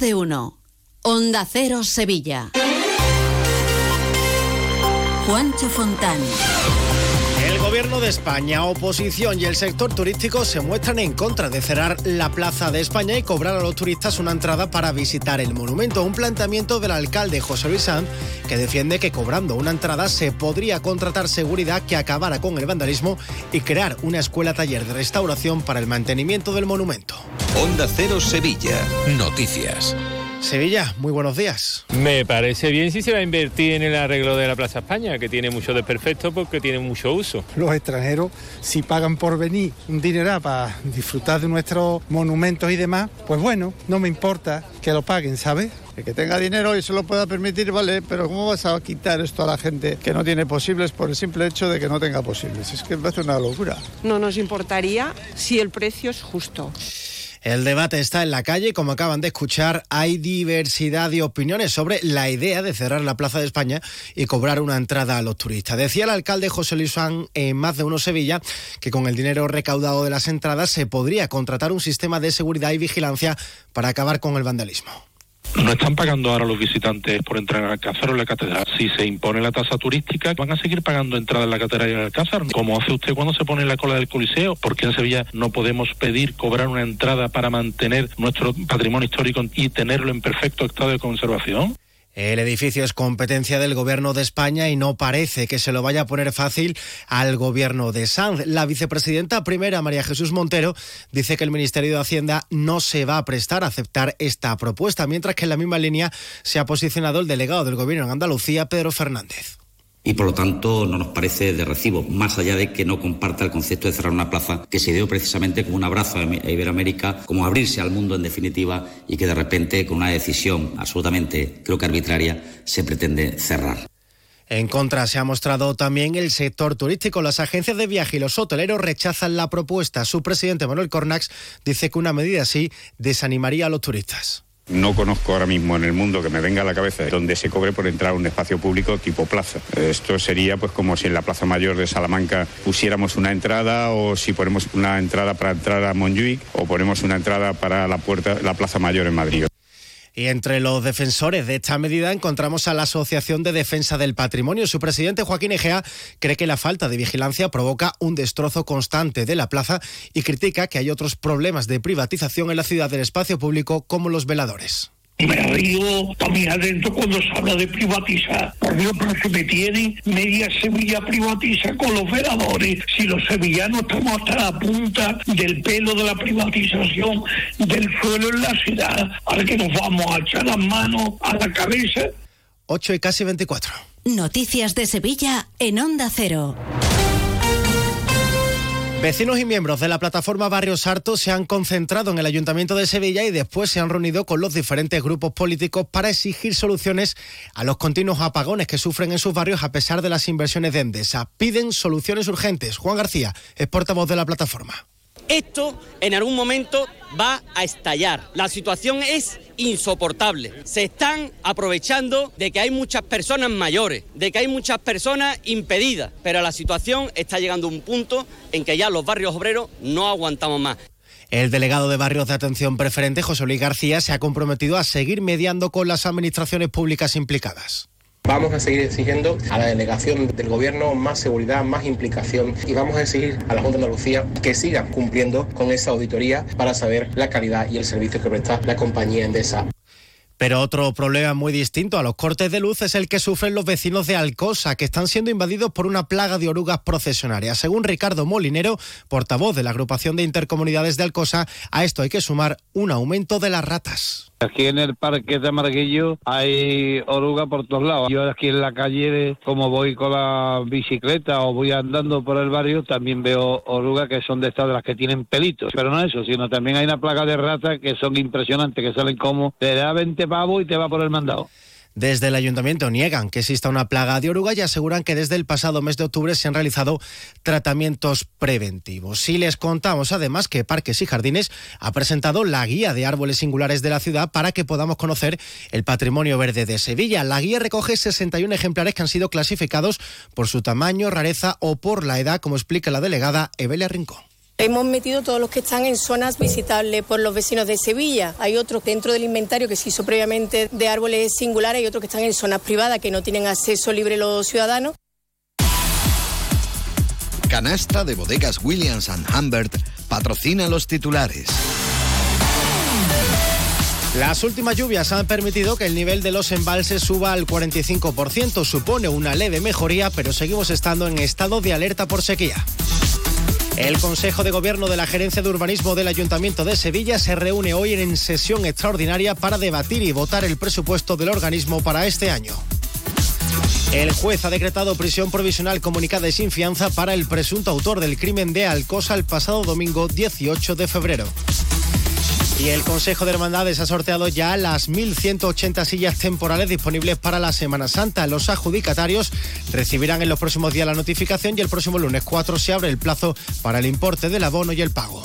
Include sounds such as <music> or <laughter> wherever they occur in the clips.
De uno. Onda Cero Sevilla. Juancho Fontán. El gobierno de España, oposición y el sector turístico se muestran en contra de cerrar la Plaza de España y cobrar a los turistas una entrada para visitar el monumento. Un planteamiento del alcalde José Luis Sanz que defiende que cobrando una entrada se podría contratar seguridad que acabara con el vandalismo y crear una escuela taller de restauración para el mantenimiento del monumento. Onda Cero Sevilla. Noticias. Sevilla, muy buenos días. Me parece bien si se va a invertir en el arreglo de la Plaza España, que tiene mucho desperfecto porque tiene mucho uso. Los extranjeros, si pagan por venir un dinero para disfrutar de nuestros monumentos y demás, pues bueno, no me importa que lo paguen, ¿sabes? El que tenga dinero y se lo pueda permitir, vale, pero ¿cómo vas a quitar esto a la gente que no tiene posibles por el simple hecho de que no tenga posibles? Es que me hace una locura. No nos importaría si el precio es justo. El debate está en la calle y como acaban de escuchar, hay diversidad de opiniones sobre la idea de cerrar la Plaza de España y cobrar una entrada a los turistas. Decía el alcalde José Luis Juan en más de uno Sevilla que con el dinero recaudado de las entradas se podría contratar un sistema de seguridad y vigilancia para acabar con el vandalismo. No están pagando ahora los visitantes por entrar al Alcázar o en la catedral. Si se impone la tasa turística, van a seguir pagando entrada en la catedral y en Alcázar, como hace usted cuando se pone en la cola del Coliseo, porque en Sevilla no podemos pedir cobrar una entrada para mantener nuestro patrimonio histórico y tenerlo en perfecto estado de conservación. El edificio es competencia del Gobierno de España y no parece que se lo vaya a poner fácil al Gobierno de Sanz. La vicepresidenta primera, María Jesús Montero, dice que el Ministerio de Hacienda no se va a prestar a aceptar esta propuesta, mientras que en la misma línea se ha posicionado el delegado del Gobierno en Andalucía, Pedro Fernández y por lo tanto no nos parece de recibo, más allá de que no comparta el concepto de cerrar una plaza que se dio precisamente como un abrazo a Iberoamérica, como abrirse al mundo en definitiva y que de repente con una decisión absolutamente creo que arbitraria se pretende cerrar. En contra se ha mostrado también el sector turístico. Las agencias de viaje y los hoteleros rechazan la propuesta. Su presidente Manuel Cornax dice que una medida así desanimaría a los turistas. No conozco ahora mismo en el mundo que me venga a la cabeza donde se cobre por entrar a un espacio público tipo plaza. Esto sería pues como si en la Plaza Mayor de Salamanca pusiéramos una entrada o si ponemos una entrada para entrar a Montjuic o ponemos una entrada para la puerta la Plaza Mayor en Madrid. Y entre los defensores de esta medida encontramos a la Asociación de Defensa del Patrimonio. Su presidente Joaquín Egea cree que la falta de vigilancia provoca un destrozo constante de la plaza y critica que hay otros problemas de privatización en la ciudad del espacio público como los veladores. Me río también adentro cuando se habla de privatizar. Por Dios, pero que me tiene media Sevilla privatiza con los veladores. Si los sevillanos estamos hasta la punta del pelo de la privatización del suelo en la ciudad, ahora que nos vamos a echar las manos a la cabeza. 8 y casi 24. Noticias de Sevilla en Onda Cero. Vecinos y miembros de la plataforma Barrios Hartos se han concentrado en el Ayuntamiento de Sevilla y después se han reunido con los diferentes grupos políticos para exigir soluciones a los continuos apagones que sufren en sus barrios a pesar de las inversiones de Endesa. Piden soluciones urgentes. Juan García es portavoz de la plataforma. Esto en algún momento va a estallar. La situación es insoportable. Se están aprovechando de que hay muchas personas mayores, de que hay muchas personas impedidas, pero la situación está llegando a un punto en que ya los barrios obreros no aguantamos más. El delegado de Barrios de Atención Preferente, José Luis García, se ha comprometido a seguir mediando con las administraciones públicas implicadas. Vamos a seguir exigiendo a la delegación del gobierno más seguridad, más implicación y vamos a exigir a la Junta de Andalucía que siga cumpliendo con esa auditoría para saber la calidad y el servicio que presta la compañía Endesa. Pero otro problema muy distinto a los cortes de luz es el que sufren los vecinos de Alcosa, que están siendo invadidos por una plaga de orugas procesionarias. Según Ricardo Molinero, portavoz de la agrupación de intercomunidades de Alcosa, a esto hay que sumar un aumento de las ratas. Aquí en el parque de Marguillo hay oruga por todos lados. Yo aquí en la calle, como voy con la bicicleta o voy andando por el barrio, también veo orugas que son de estas de las que tienen pelitos. Pero no eso, sino también hay una plaga de ratas que son impresionantes, que salen como te da 20 pavos y te va por el mandado. Desde el ayuntamiento niegan que exista una plaga de oruga y aseguran que desde el pasado mes de octubre se han realizado tratamientos preventivos. Si les contamos además que Parques y Jardines ha presentado la guía de árboles singulares de la ciudad para que podamos conocer el patrimonio verde de Sevilla. La guía recoge 61 ejemplares que han sido clasificados por su tamaño, rareza o por la edad, como explica la delegada Evelia Rincón. Hemos metido todos los que están en zonas visitables por los vecinos de Sevilla. Hay otros dentro del inventario que se hizo previamente de árboles singulares y otros que están en zonas privadas que no tienen acceso libre los ciudadanos. Canasta de bodegas Williams ⁇ Humbert patrocina los titulares. Las últimas lluvias han permitido que el nivel de los embalses suba al 45%. Supone una leve mejoría, pero seguimos estando en estado de alerta por sequía. El Consejo de Gobierno de la Gerencia de Urbanismo del Ayuntamiento de Sevilla se reúne hoy en sesión extraordinaria para debatir y votar el presupuesto del organismo para este año. El juez ha decretado prisión provisional comunicada y sin fianza para el presunto autor del crimen de Alcosa el pasado domingo 18 de febrero. Y el Consejo de Hermandades ha sorteado ya las 1.180 sillas temporales disponibles para la Semana Santa. Los adjudicatarios recibirán en los próximos días la notificación y el próximo lunes 4 se abre el plazo para el importe del abono y el pago.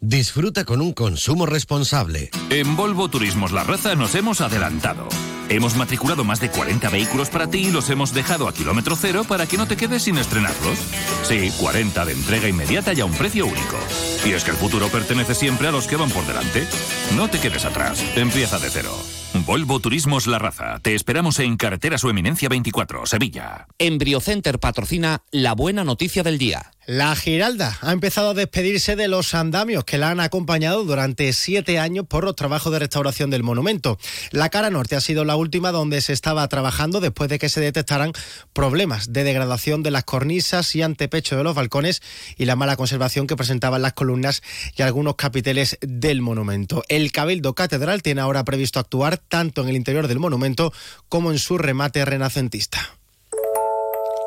Disfruta con un consumo responsable. En Volvo Turismos La Raza nos hemos adelantado. Hemos matriculado más de 40 vehículos para ti y los hemos dejado a kilómetro cero para que no te quedes sin estrenarlos. Sí, 40 de entrega inmediata y a un precio único. Y es que el futuro pertenece siempre a los que van por delante. No te quedes atrás. Empieza de cero. Volvo Turismos La Raza. Te esperamos en Carretera Su Eminencia 24, Sevilla. Embriocenter patrocina la buena noticia del día. La Giralda ha empezado a despedirse de los andamios que la han acompañado durante siete años por los trabajos de restauración del monumento. La cara norte ha sido la última donde se estaba trabajando después de que se detectaran problemas de degradación de las cornisas y antepecho de los balcones y la mala conservación que presentaban las columnas y algunos capiteles del monumento. El Cabildo Catedral tiene ahora previsto actuar tanto en el interior del monumento como en su remate renacentista.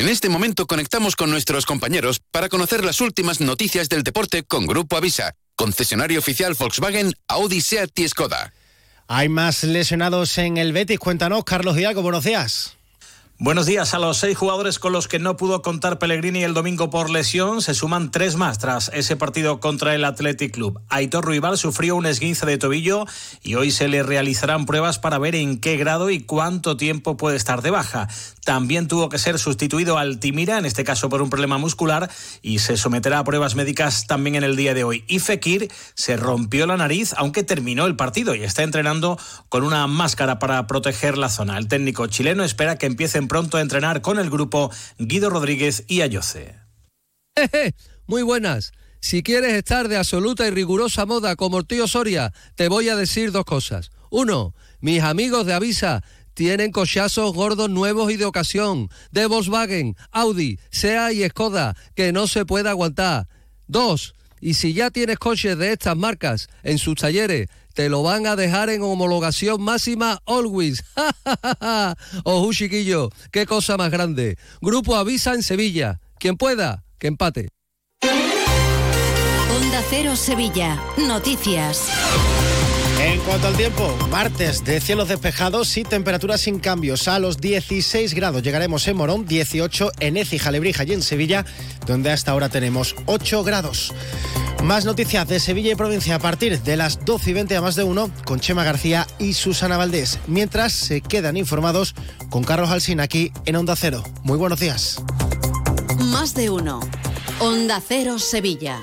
En este momento conectamos con nuestros compañeros para conocer las últimas noticias del deporte con Grupo Avisa, concesionario oficial Volkswagen, Audi, Seat y Skoda. Hay más lesionados en el Betis. Cuéntanos, Carlos Diago, buenos días. Buenos días. A los seis jugadores con los que no pudo contar Pellegrini el domingo por lesión, se suman tres más tras ese partido contra el Athletic Club. Aitor Ruibal sufrió un esguince de tobillo y hoy se le realizarán pruebas para ver en qué grado y cuánto tiempo puede estar de baja. También tuvo que ser sustituido Altimira, en este caso por un problema muscular, y se someterá a pruebas médicas también en el día de hoy. Y Fekir se rompió la nariz, aunque terminó el partido y está entrenando con una máscara para proteger la zona. El técnico chileno espera que empiecen pronto a entrenar con el grupo Guido Rodríguez y Ayoce. Muy buenas. Si quieres estar de absoluta y rigurosa moda como el tío Soria, te voy a decir dos cosas. Uno, mis amigos de Avisa tienen cochazos gordos nuevos y de ocasión, de Volkswagen, Audi, SEA y Skoda, que no se puede aguantar. Dos, y si ya tienes coches de estas marcas en sus talleres, te lo van a dejar en homologación máxima always. <laughs> Ojo, chiquillo, qué cosa más grande. Grupo Avisa en Sevilla. Quien pueda, que empate. Onda Cero Sevilla. Noticias. En cuanto al tiempo, martes de cielos despejados y temperaturas sin cambios. A los 16 grados llegaremos en Morón, 18 en Écija, Lebrija y en Sevilla, donde hasta ahora tenemos 8 grados. Más noticias de Sevilla y provincia a partir de las 12 y 20 a más de uno con Chema García y Susana Valdés. Mientras se quedan informados con Carlos Alsina aquí en Onda Cero. Muy buenos días. Más de uno. Onda Cero Sevilla.